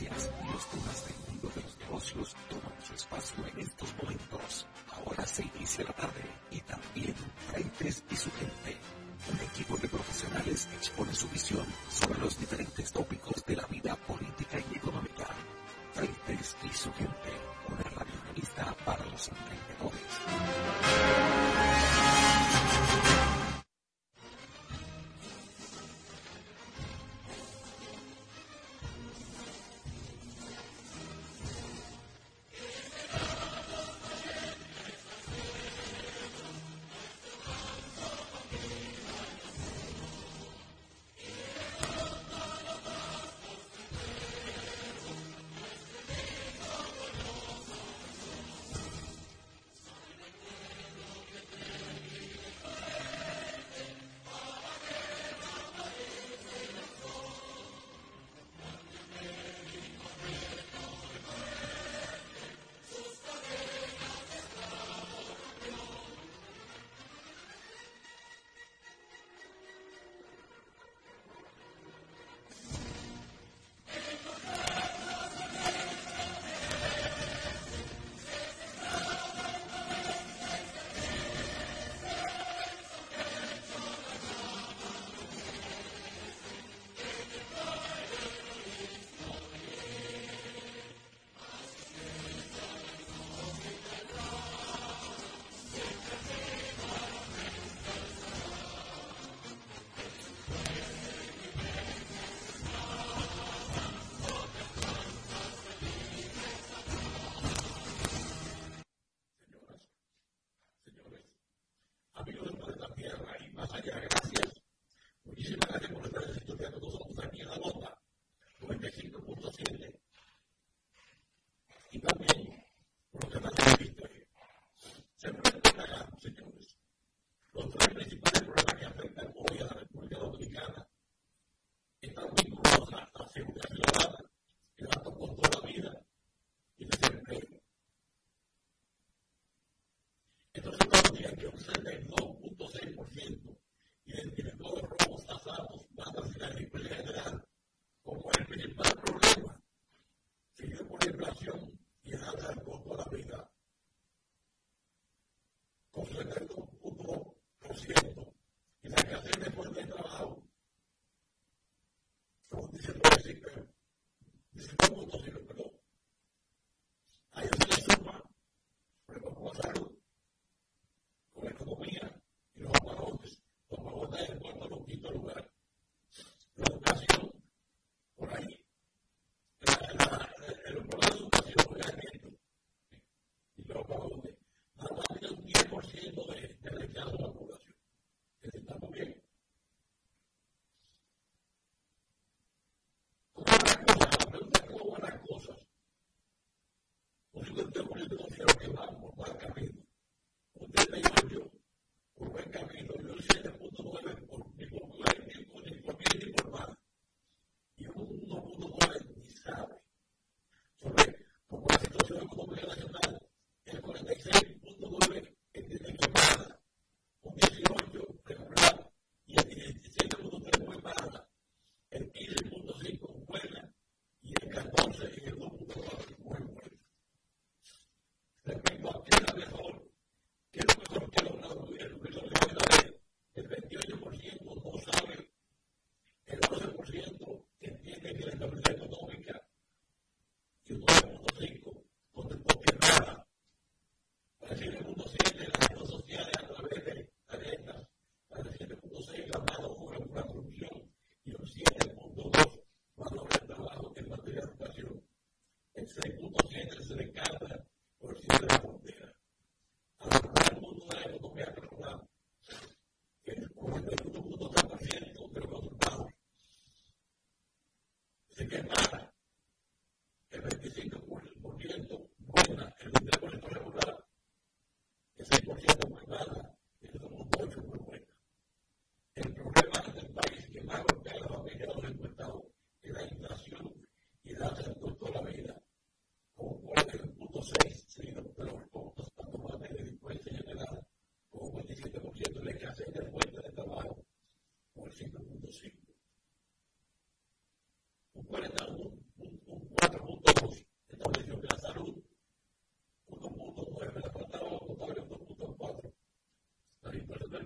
tendencias y oscuras del mundo de los negocios toman su espacio en estos momentos. الله في روح الله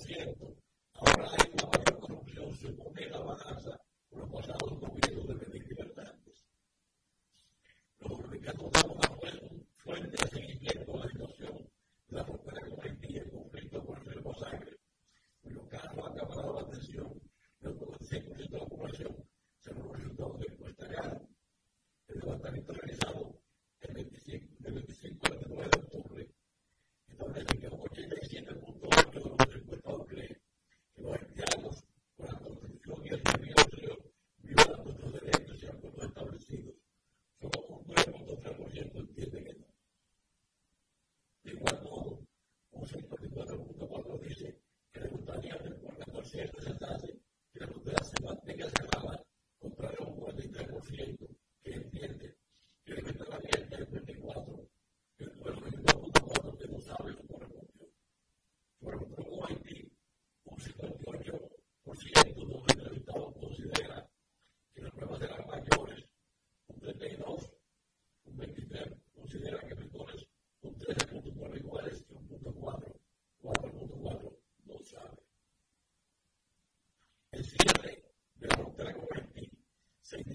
forgive dice que le gustaría por 14 años atrás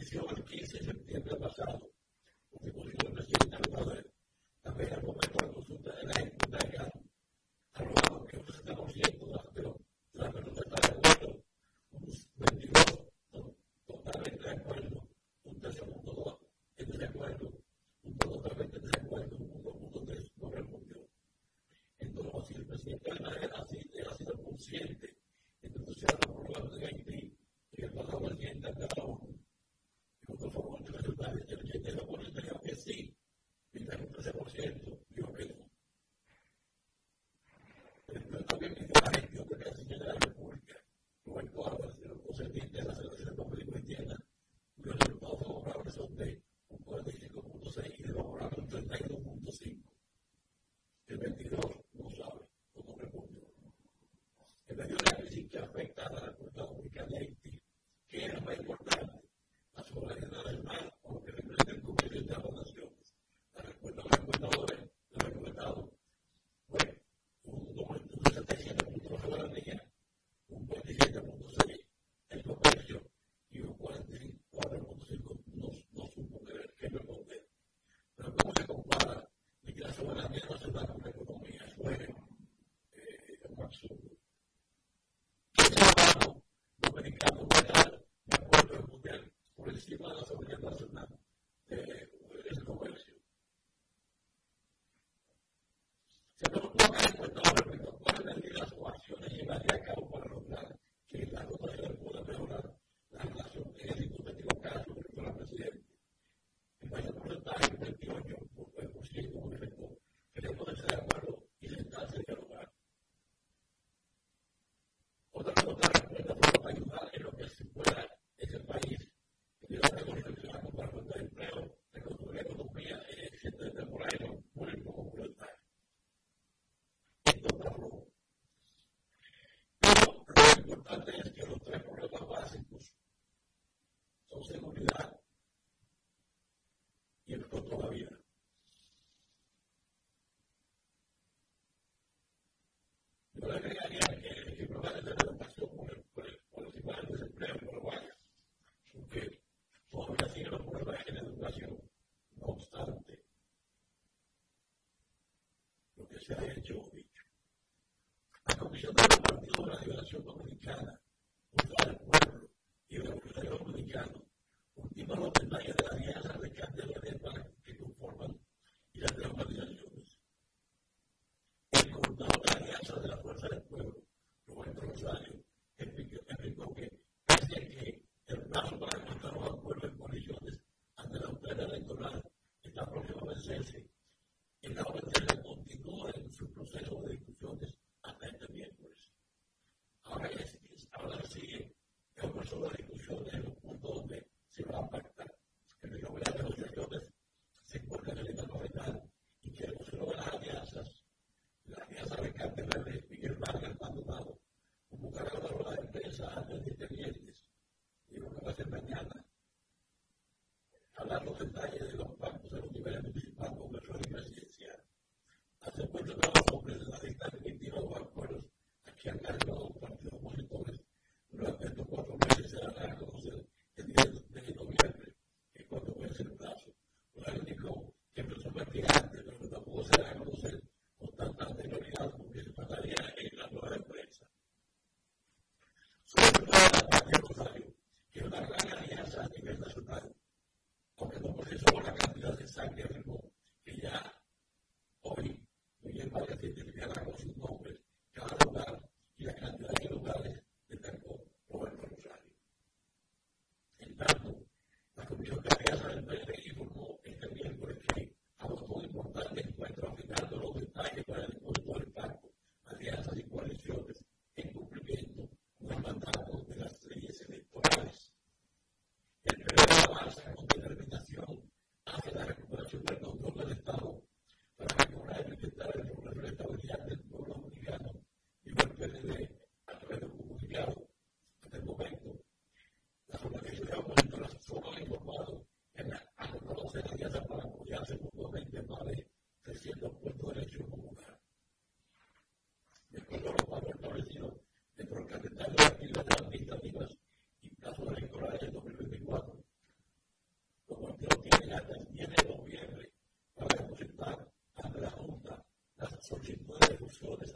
el 15 de septiembre pasado, con el presidente del poder, también al momento la consulta de la hipoteca, arrojado que un 60% de la menor de la menuda está de acuerdo, un 22 totalmente de acuerdo, un 13.2 en desacuerdo, un totalmente de acuerdo, un 2.3 no respondió. Entonces, si el presidente de la manera así ha sido consciente, Punya 呢 importante es que los tres problemas básicos son seguridad y el costo de la vida. Yo le agregaría Gemeinde, wie wir meinen, aber warum?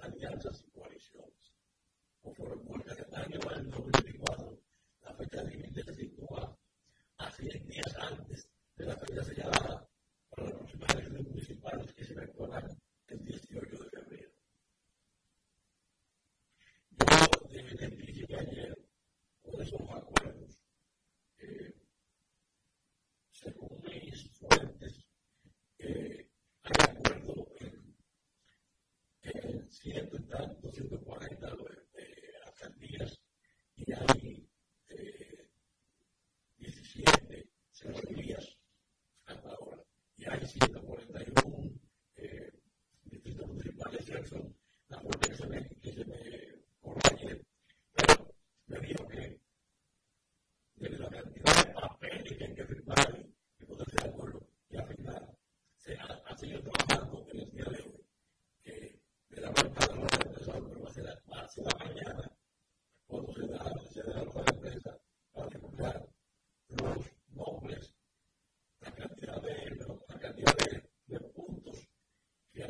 and the answers 130, 240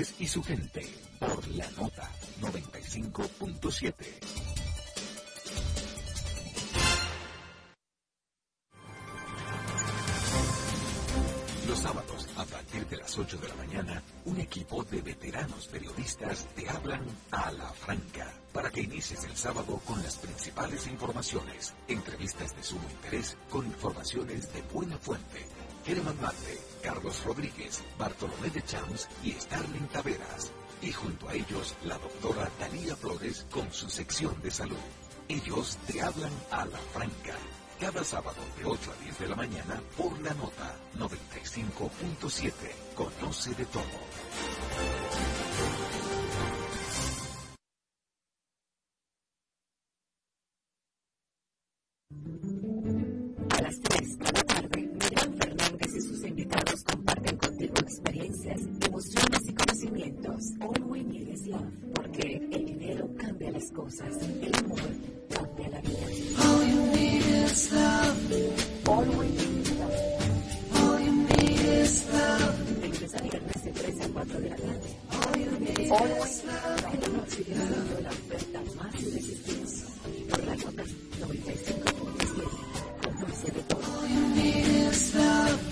su gente por la nota 95.7. Los sábados, a partir de las 8 de la mañana, un equipo de veteranos periodistas te hablan a la franca para que inicies el sábado con las principales informaciones, entrevistas de sumo interés con informaciones de buena fuente. Germán Mate, Carlos Rodríguez, Bartolomé de Champs y Starling Taveras. Y junto a ellos, la doctora Talía Flores con su sección de salud. Ellos te hablan a la franca. Cada sábado de 8 a 10 de la mañana por la nota 95.7. Conoce de todo. tres cosas, el amor la vida. All you need is love. All need is love. All you need is love. De la tarde. All you need is love. Noche All you need is love.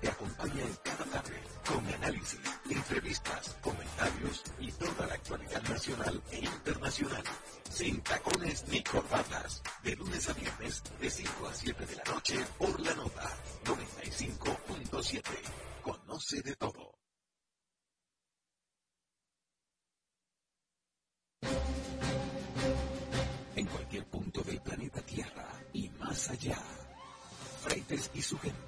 Te acompaña en cada tarde con análisis, entrevistas, comentarios y toda la actualidad nacional e internacional. Sin tacones ni corbatas. De lunes a viernes, de 5 a 7 de la noche, por la nota 95.7. Conoce de todo. En cualquier punto del planeta Tierra y más allá. Freites y su gente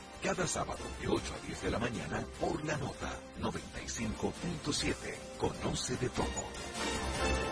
cada sábado de 8 a 10 de la mañana por la nota 95.7. Conoce de todo.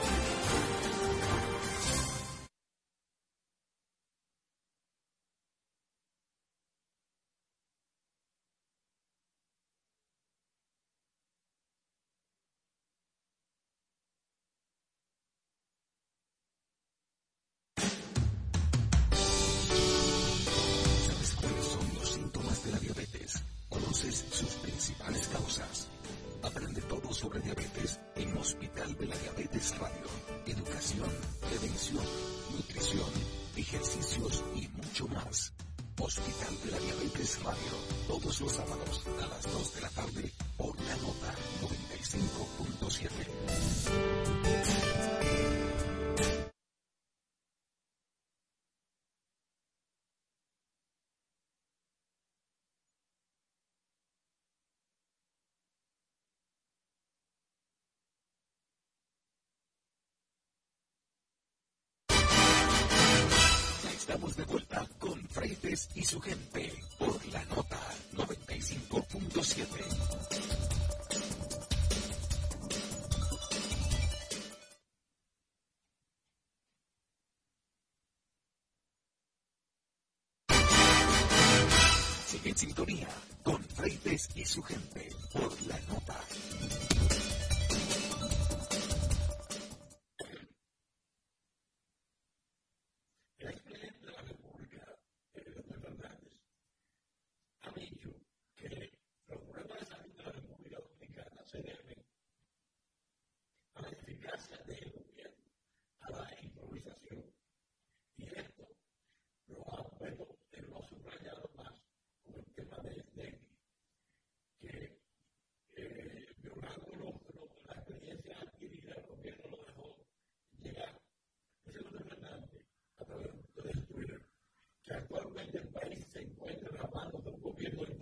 Estamos de vuelta con Freites y su gente por la nota 95.7. país se encuentra en la mano de un gobierno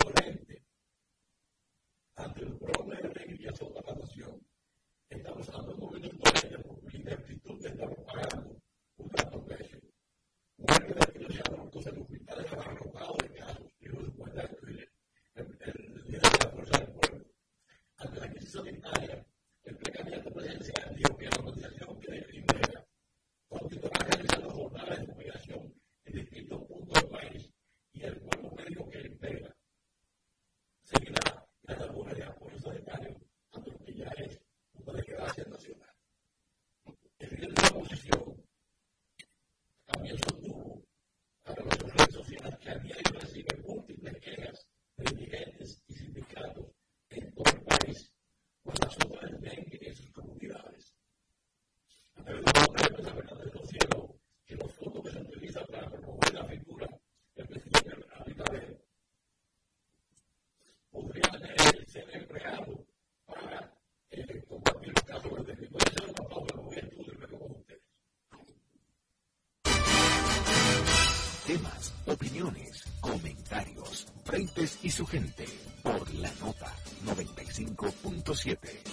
comentarios, frentes y su gente por la nota 95.7.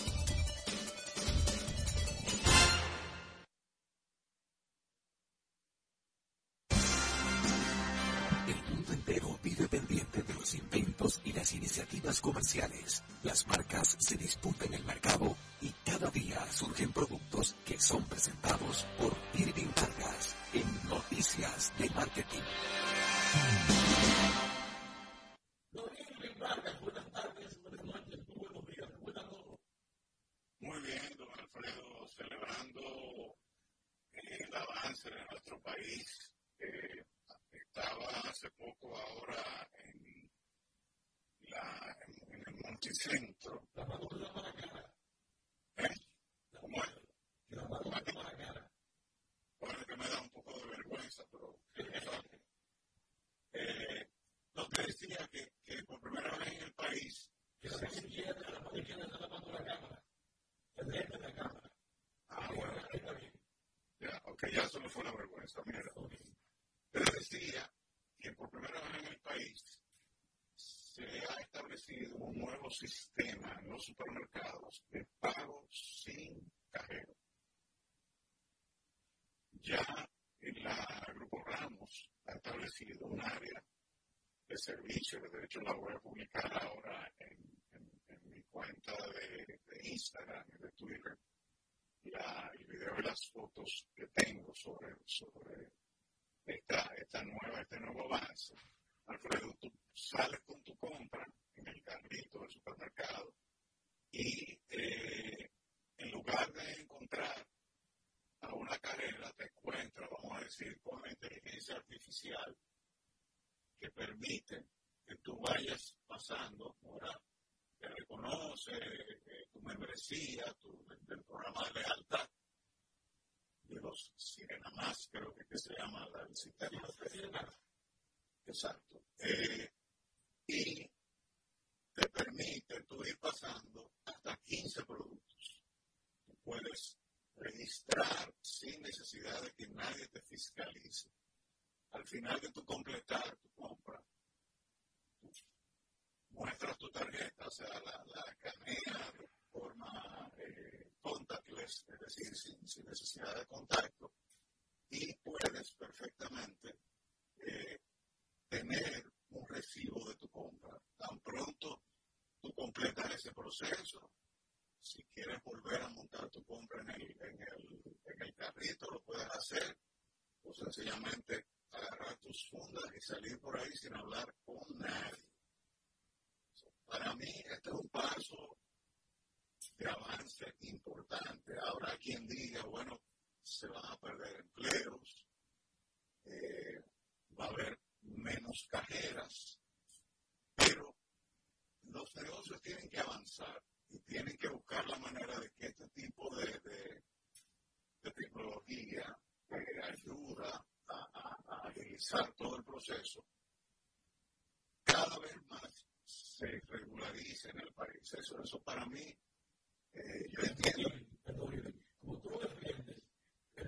sistema en los supermercados de pago sin cajero. Ya en la Grupo Ramos ha establecido un área de servicio, de hecho la voy a publicar ahora en, mi cuenta de, Instagram y de Twitter, la, el video y las fotos que sobre, sobre esta, esta nueva, este nuevo avance. Alfredo, tú sales con tu compra en el carrito del supermercado y eh, en lugar de encontrar a una carrera, te encuentras, vamos a decir, con la inteligencia artificial que permite que tú vayas pasando, ahora te reconoce eh, tu membresía, tu, del programa de lealtad de los Sirena Más, creo que, se llama el sistema de Exacto. Eh, y te permite tú ir pasando hasta 15 productos. Tú puedes registrar sin necesidad de que nadie te fiscalice. Al final de tu completar tu compra, muestras tu tarjeta, o sea, la, la canea de forma eh, contactless, es decir, sin, sin, necesidad de contacto, y puedes perfectamente eh, tener un recibo de tu compra. Tan pronto tú completas ese proceso, si quieres volver a montar tu compra en el, en el, en el carrito, lo puedes hacer, o sencillamente agarrar tus fundas y salir por ahí sin hablar con nadie. Para mí, este es un paso de avance importante. Habrá quien diga, bueno, se van a perder empleos, eh, va a haber menos cajeras, pero los negocios tienen que avanzar y tienen que buscar la manera de que este tipo de, tecnología eh, ayuda a, agilizar todo el proceso, cada vez más se regularice en el país. Eso, para mí, eh, yo entiendo. Como tú defiendes,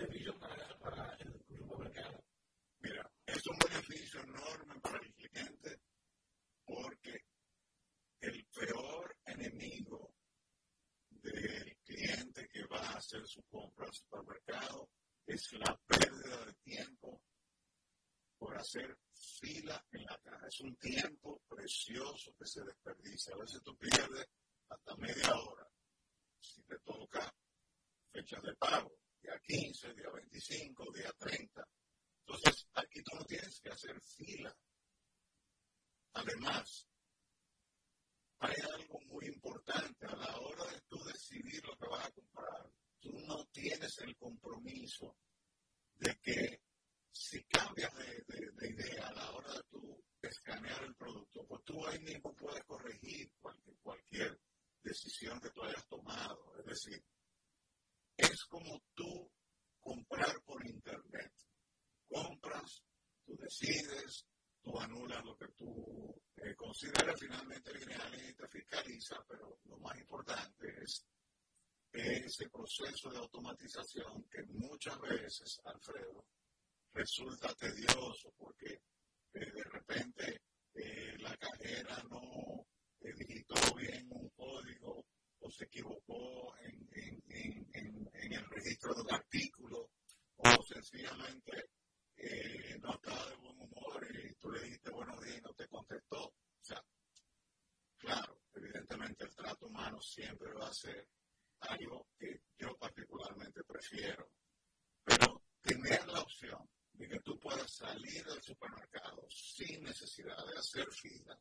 para para el aunque ciertamente es un beneficio enorme para el cliente porque el peor enemigo del cliente que va a hacer su compra al supermercado es la pérdida de tiempo por hacer fila en la caja. Es un tiempo precioso que se desperdicia. A veces tú pierdes hasta media hora si te toca fechas de pago, día 15, día 25, día 30 entonces, aquí tú no tienes que hacer fila. Además, hay algo muy importante a la hora de tú decidir lo que vas a comprar. Tú no tienes el compromiso de que si cambias de, de, idea a la hora de tú escanear el producto, pues tú ahí mismo puedes corregir cualquier, cualquier decisión que tú hayas tomado. Es decir, es como tú comprar por internet. Compras, tú decides, tú anulas lo que tú eh, consideras finalmente viene alguien y te fiscaliza, pero lo más importante es ese proceso de automatización que muchas veces, Alfredo, resulta tedioso porque eh, de repente eh, la cajera no digitó bien un código o se equivocó en, el registro de un artículo o sencillamente eh, no estaba de buen humor y tú le dijiste buenos días y no te contestó. O sea, claro, evidentemente el trato humano siempre va a ser algo que yo particularmente prefiero. Pero tener la opción de que tú puedas salir del supermercado sin necesidad de hacer fila,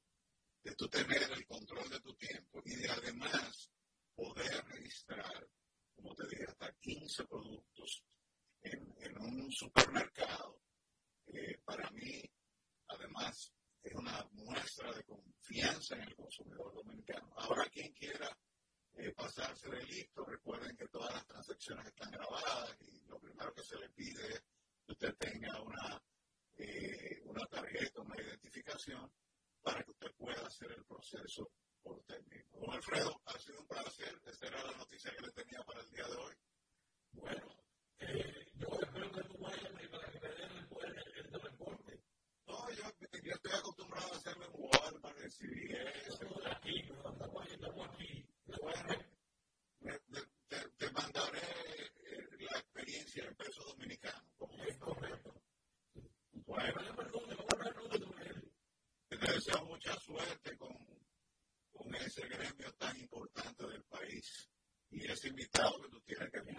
de tú tener el control de tu tiempo y de además poder registrar, como te dije, hasta 15 productos en, un supermercado, eh, para mí, además, es una muestra de confianza en el consumidor dominicano. Ahora, quien quiera eh, pasarse de listo, recuerden que todas las transacciones están grabadas y lo primero que se le pide es que usted tenga una, eh, una tarjeta, una identificación para que usted pueda hacer el proceso por usted mismo. Don Alfredo, ha sido un placer. Esta era la noticia que le tenía para el día de hoy. Bueno, eh, yo espero que tú vayas para que me den el, el, reporte. No, yo, yo, estoy acostumbrado a hacerme en Walmart, recibir eso. Aquí, estamos aquí. Bueno, te, te, mandaré eh, la experiencia en peso dominicano. Es correcto. Bueno, te deseo mucha suerte con, con ese gremio tan importante del país y ese invitado que tú tienes que venir.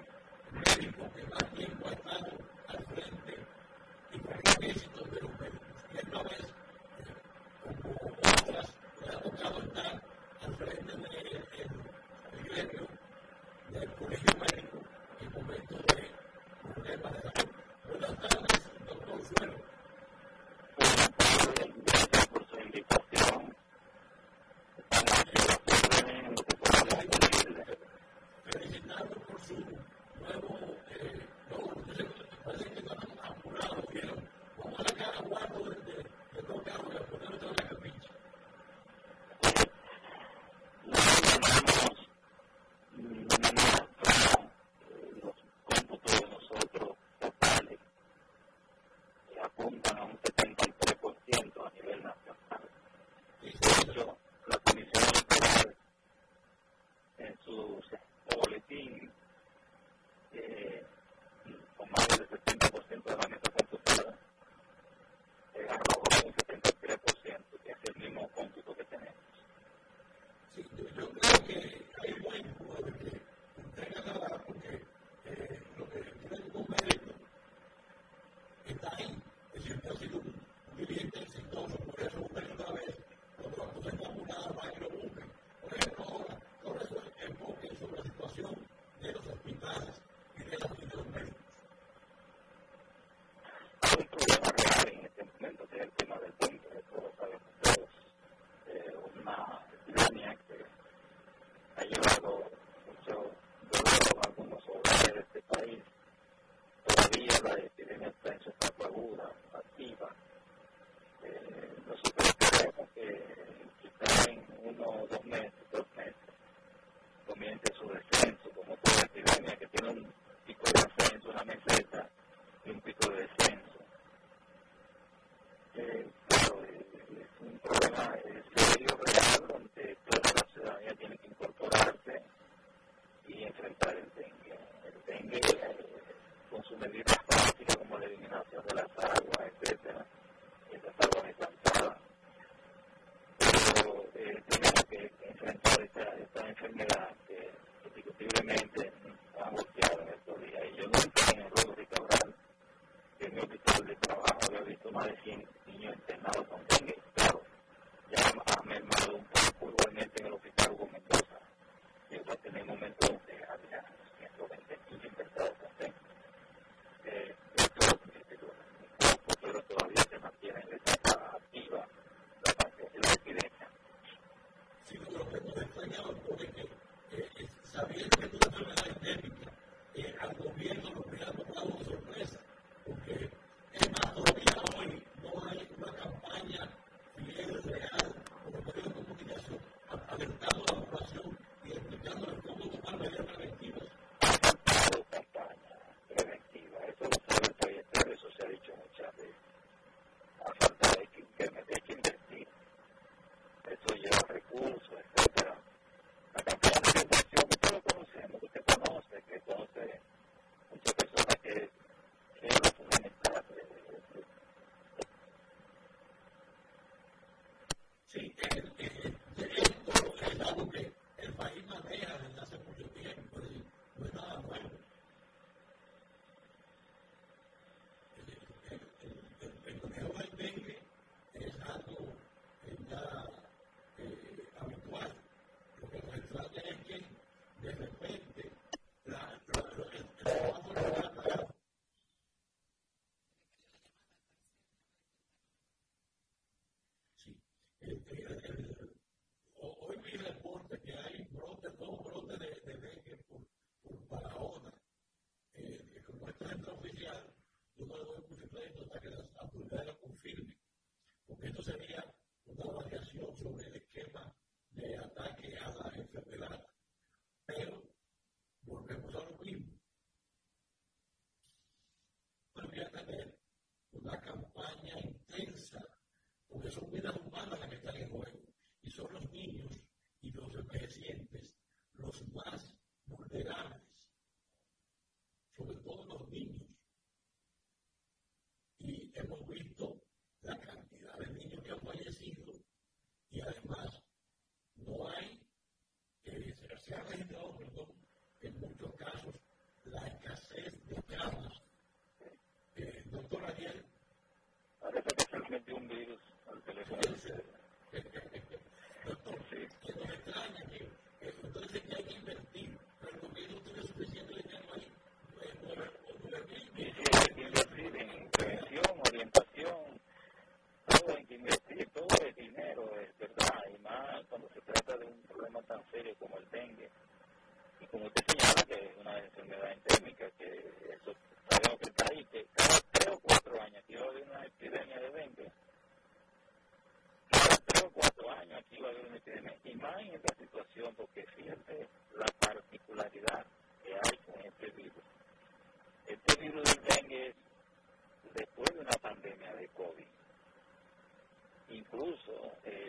game. incluso eh,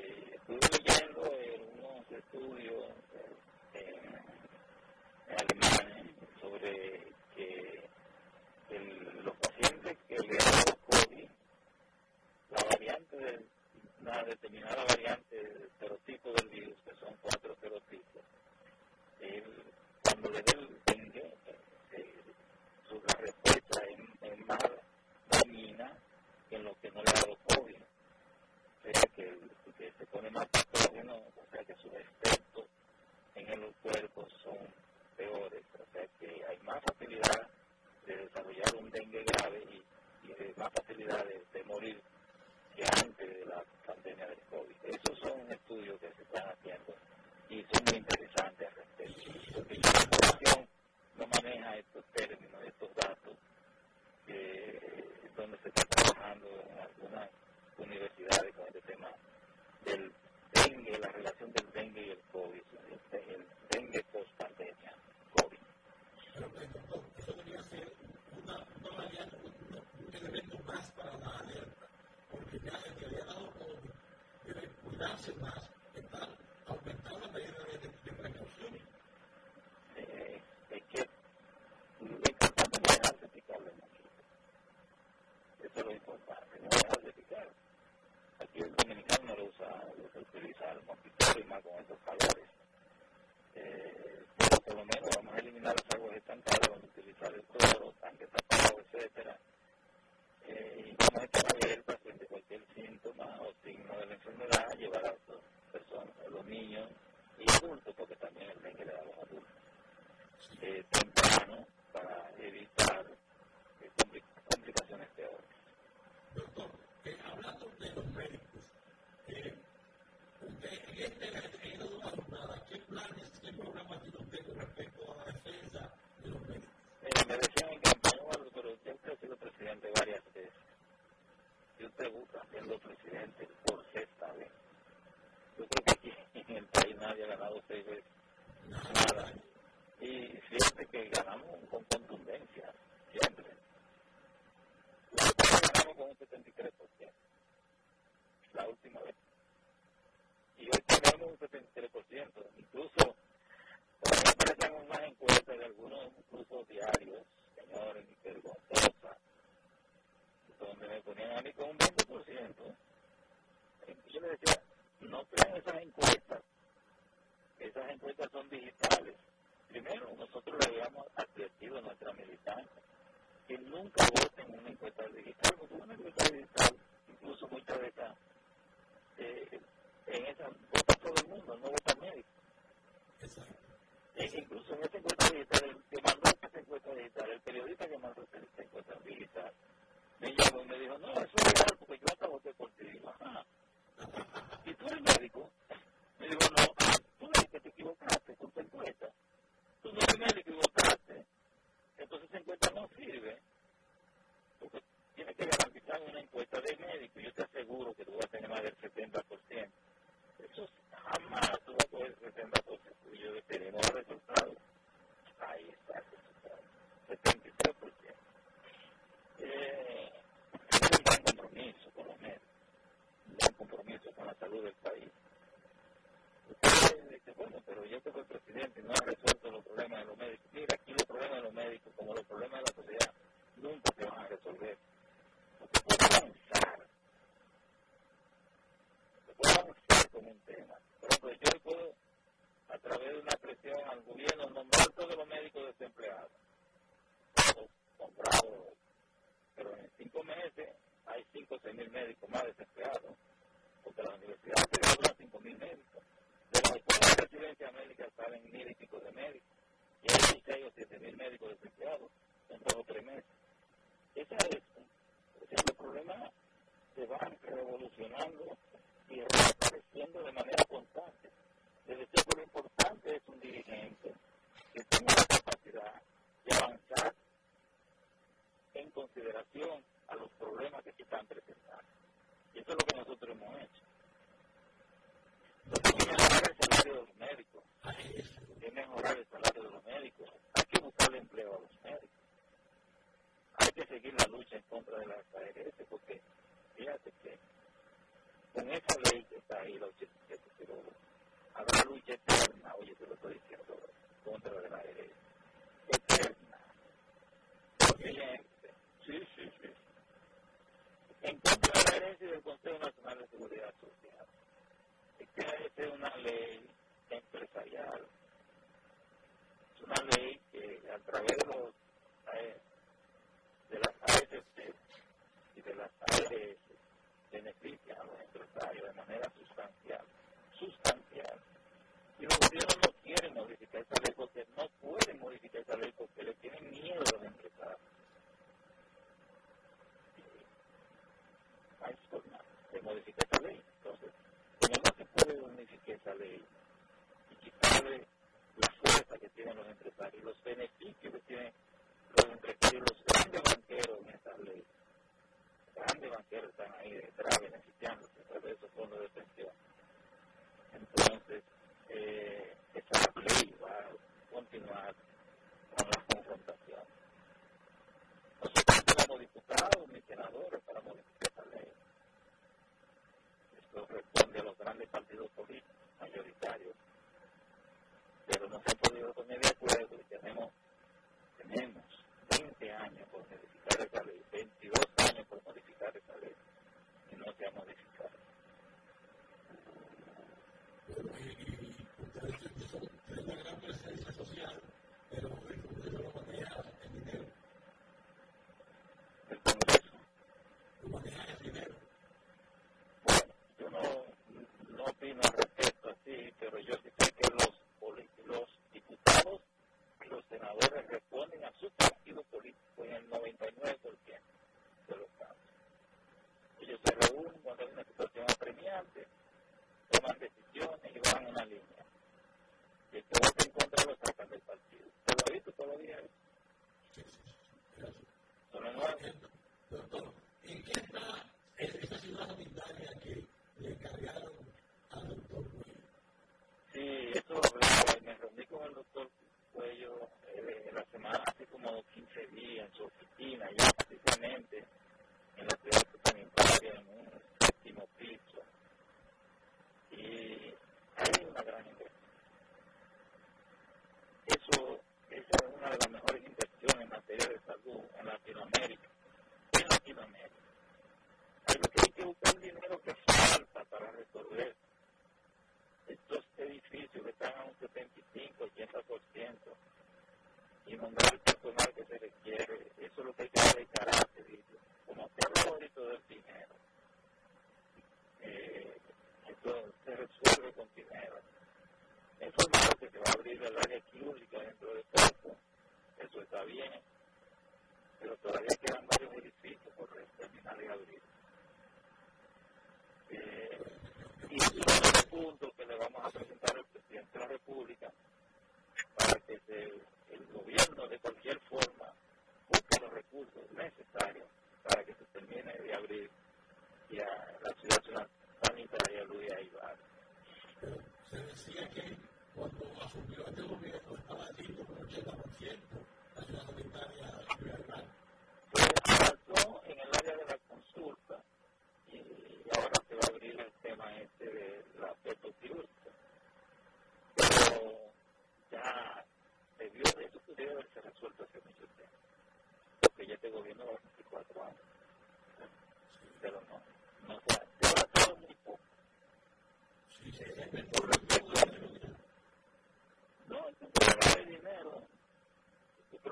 no dejar de picar. Aquí el dominicano lo usa, lo utiliza el mosquitero y más con estos calores. Eh, pero por lo menos vamos a eliminar los árboles estancados.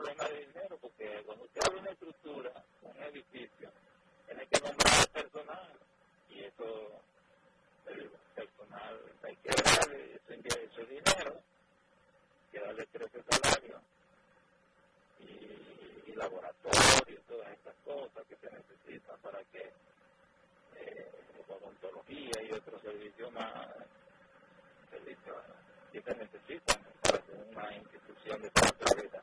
problema de dinero, porque cuando usted abre una estructura, un edificio, tiene que nombrar personal, y eso, el personal hay que darle, eso eso dinero, que darle trece salarios, y, y laboratorios, todas estas cosas que se necesitan para que eh, odontología y otros servicios más, servicios que se necesitan para que una institución de tanta vida.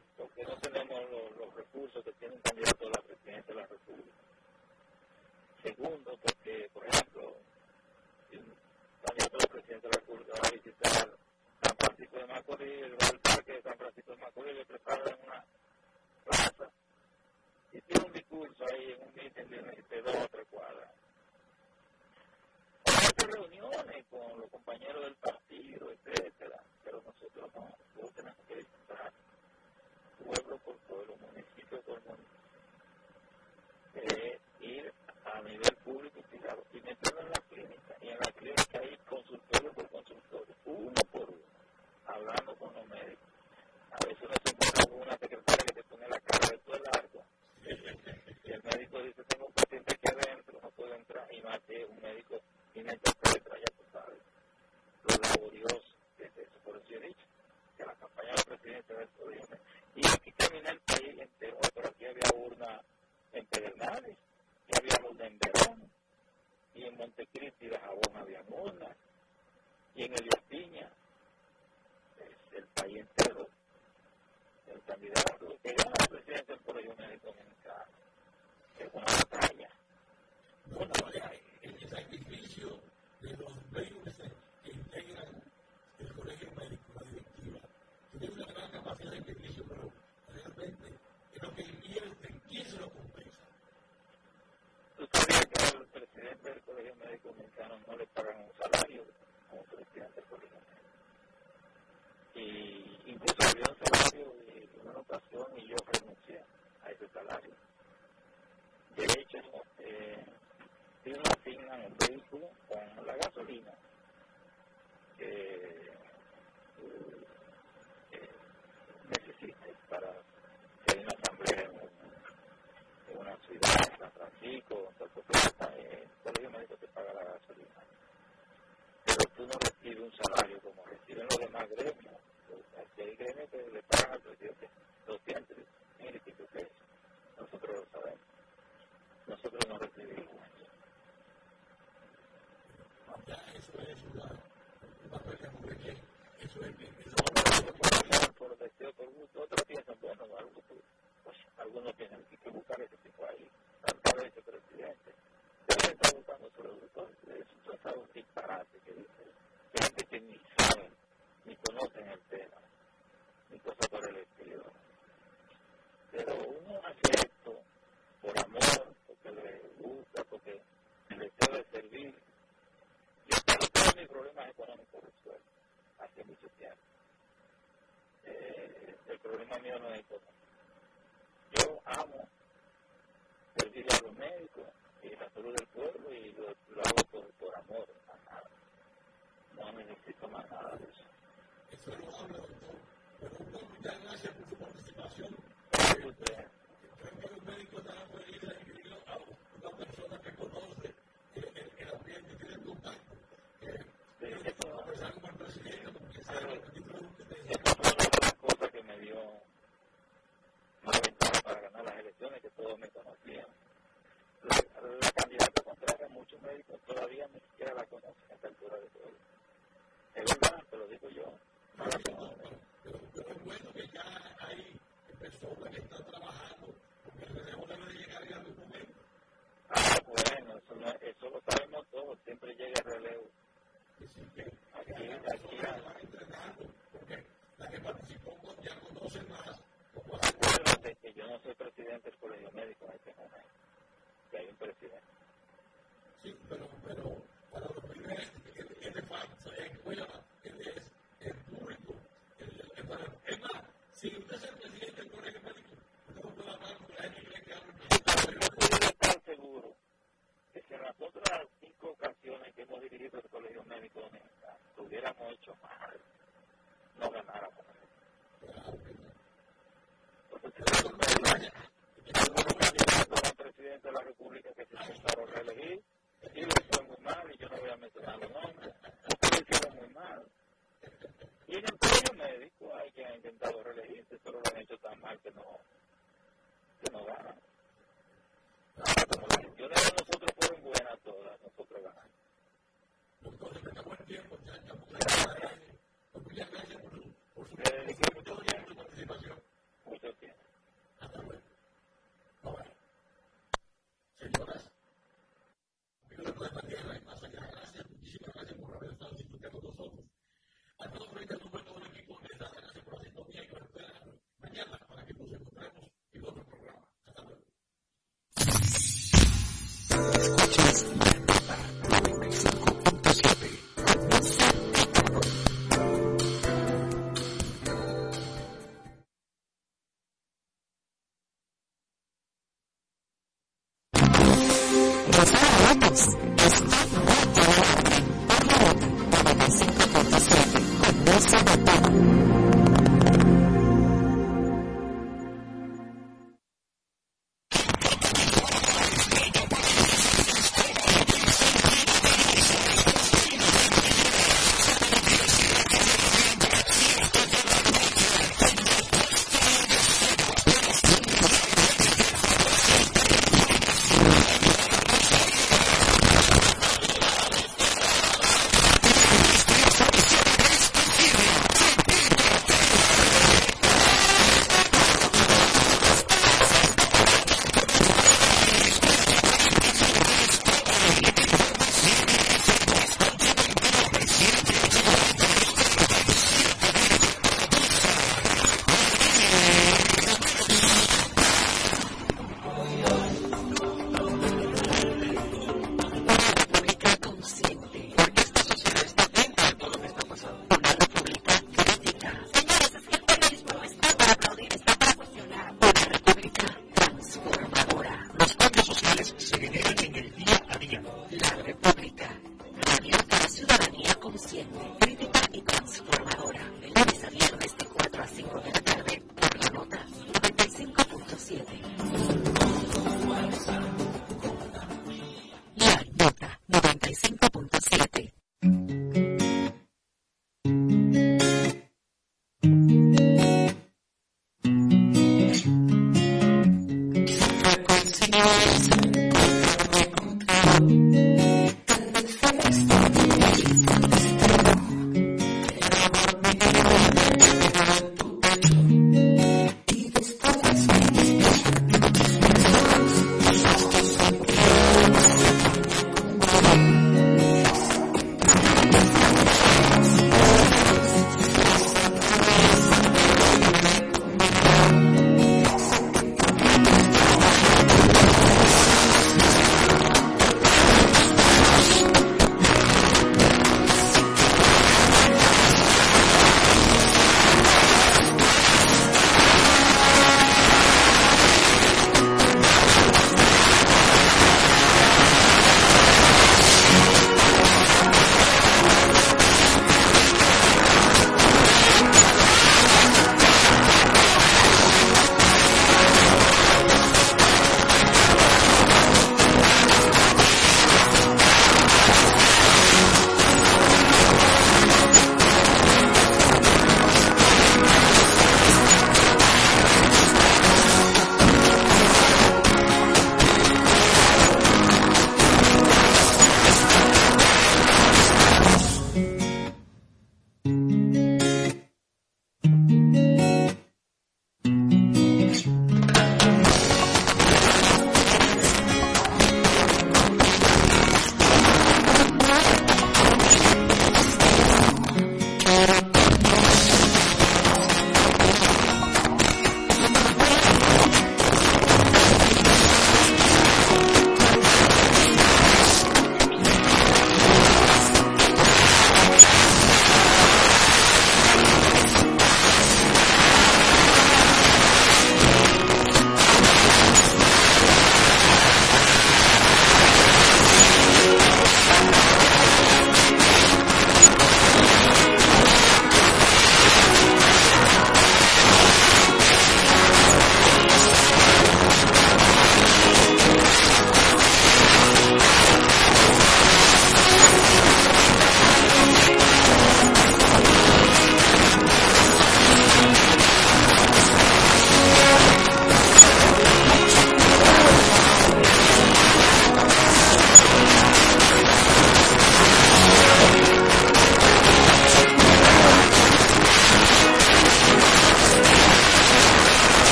porque no tenemos los, recursos que tiene un candidato a la presidencia de la República. Segundo, porque, por ejemplo, si un candidato a la presidencia de la República va a visitar San Francisco de Macorís, va al parque de San Francisco de Macorís, le preparan una plaza y tiene un discurso ahí en un mitin de, de dos o tres cuadras reuniones con los compañeros del partido, etcétera, pero nosotros no, no tenemos que disfrutar pueblo, por pueblo, municipio por municipio. Eh, ir a nivel público y privado y meterlo en la clínica. Y en la clínica ir consultorio por consultorio, uno por uno, hablando con los médicos. A veces uno se encuentra con una secretaria que te pone la cara de todo el arco. y el médico dice, tengo un paciente aquí adentro, no puedo entrar. Y más que un médico tiene que ya tú sabes, lo laborioso que es eso. Por eso he dicho, la campaña del presidente del turismo. Y aquí caminé el país entero, pero aquí había urna en Pedernales, y había urna en Verón, y en Montecristi de Jabón había urnas, y en Elías Piña, es el país entero, el candidato que gana la presidencia del Colegio Médico Dominicano. Es una batalla, una batalla. Gran capacidad de sacrificio, pero realmente es lo que invierten, ¿quién se lo compensa? ¿Tú sabías que al presidente del Colegio Médico Dominicano no le pagan un salario como presidente del Colegio Médico? Y incluso había un salario de una ocasión y yo renuncié a ese salario. De hecho, eh, si uno asigna un vehículo con la gasolina que necesite para que haya una asamblea en, una ciudad, en Francisco, en Puerto el colegio médico te paga la gasolina. Pero tú no recibes un salario como reciben los demás gremios. Aquí hay gremios que le pagan al presidente 200 mil y pico pesos. Nosotros lo sabemos. Nosotros no recibimos eso es una, una pelea muy bien. Eso es bien. Por deseo, por gusto. Otros piensan, bueno, algo, pues, algunos tienen que buscar ese tipo ahí. Tantas veces presidente. Pero está buscando solo todo. Eso es algo disparate que dice. Gente que ni saben, ni conocen el tema, ni cosas por el estilo. Pero uno hace esto por amor, porque le gusta, porque el deseo de servir mis problemas económicos resueltos hace mucho tiempo. El problema mío no es económico. Yo amo servir a los médicos y la salud del pueblo y lo, lo hago por, por amor,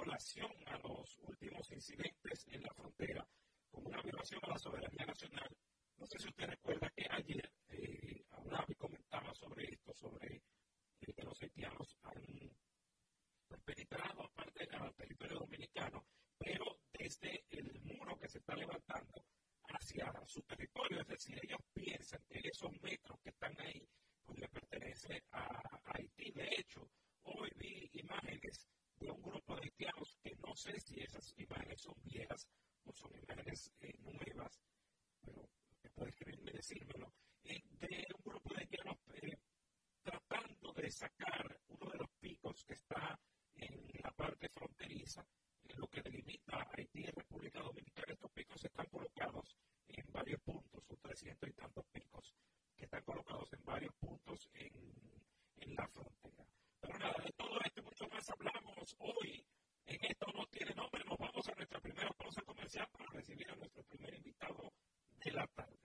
violación a los últimos incidentes en la frontera, como una violación a la soberanía nacional. No sé si usted recuerda que ayer eh, y comentaba sobre esto, sobre que los haitianos han penetrado aparte al territorio dominicano, pero desde el muro que se está levantando hacia su territorio, es decir, ellos piensan que esos metros que está en la parte fronteriza, en lo que delimita a Haití y República Dominicana. Estos picos están colocados en varios puntos, son 300 y tantos picos que están colocados en varios puntos en, en la frontera. Pero nada, de todo esto y mucho más hablamos hoy. En esto no tiene nombre, nos vamos a nuestra primera pausa comercial para recibir a nuestro primer invitado de la tarde.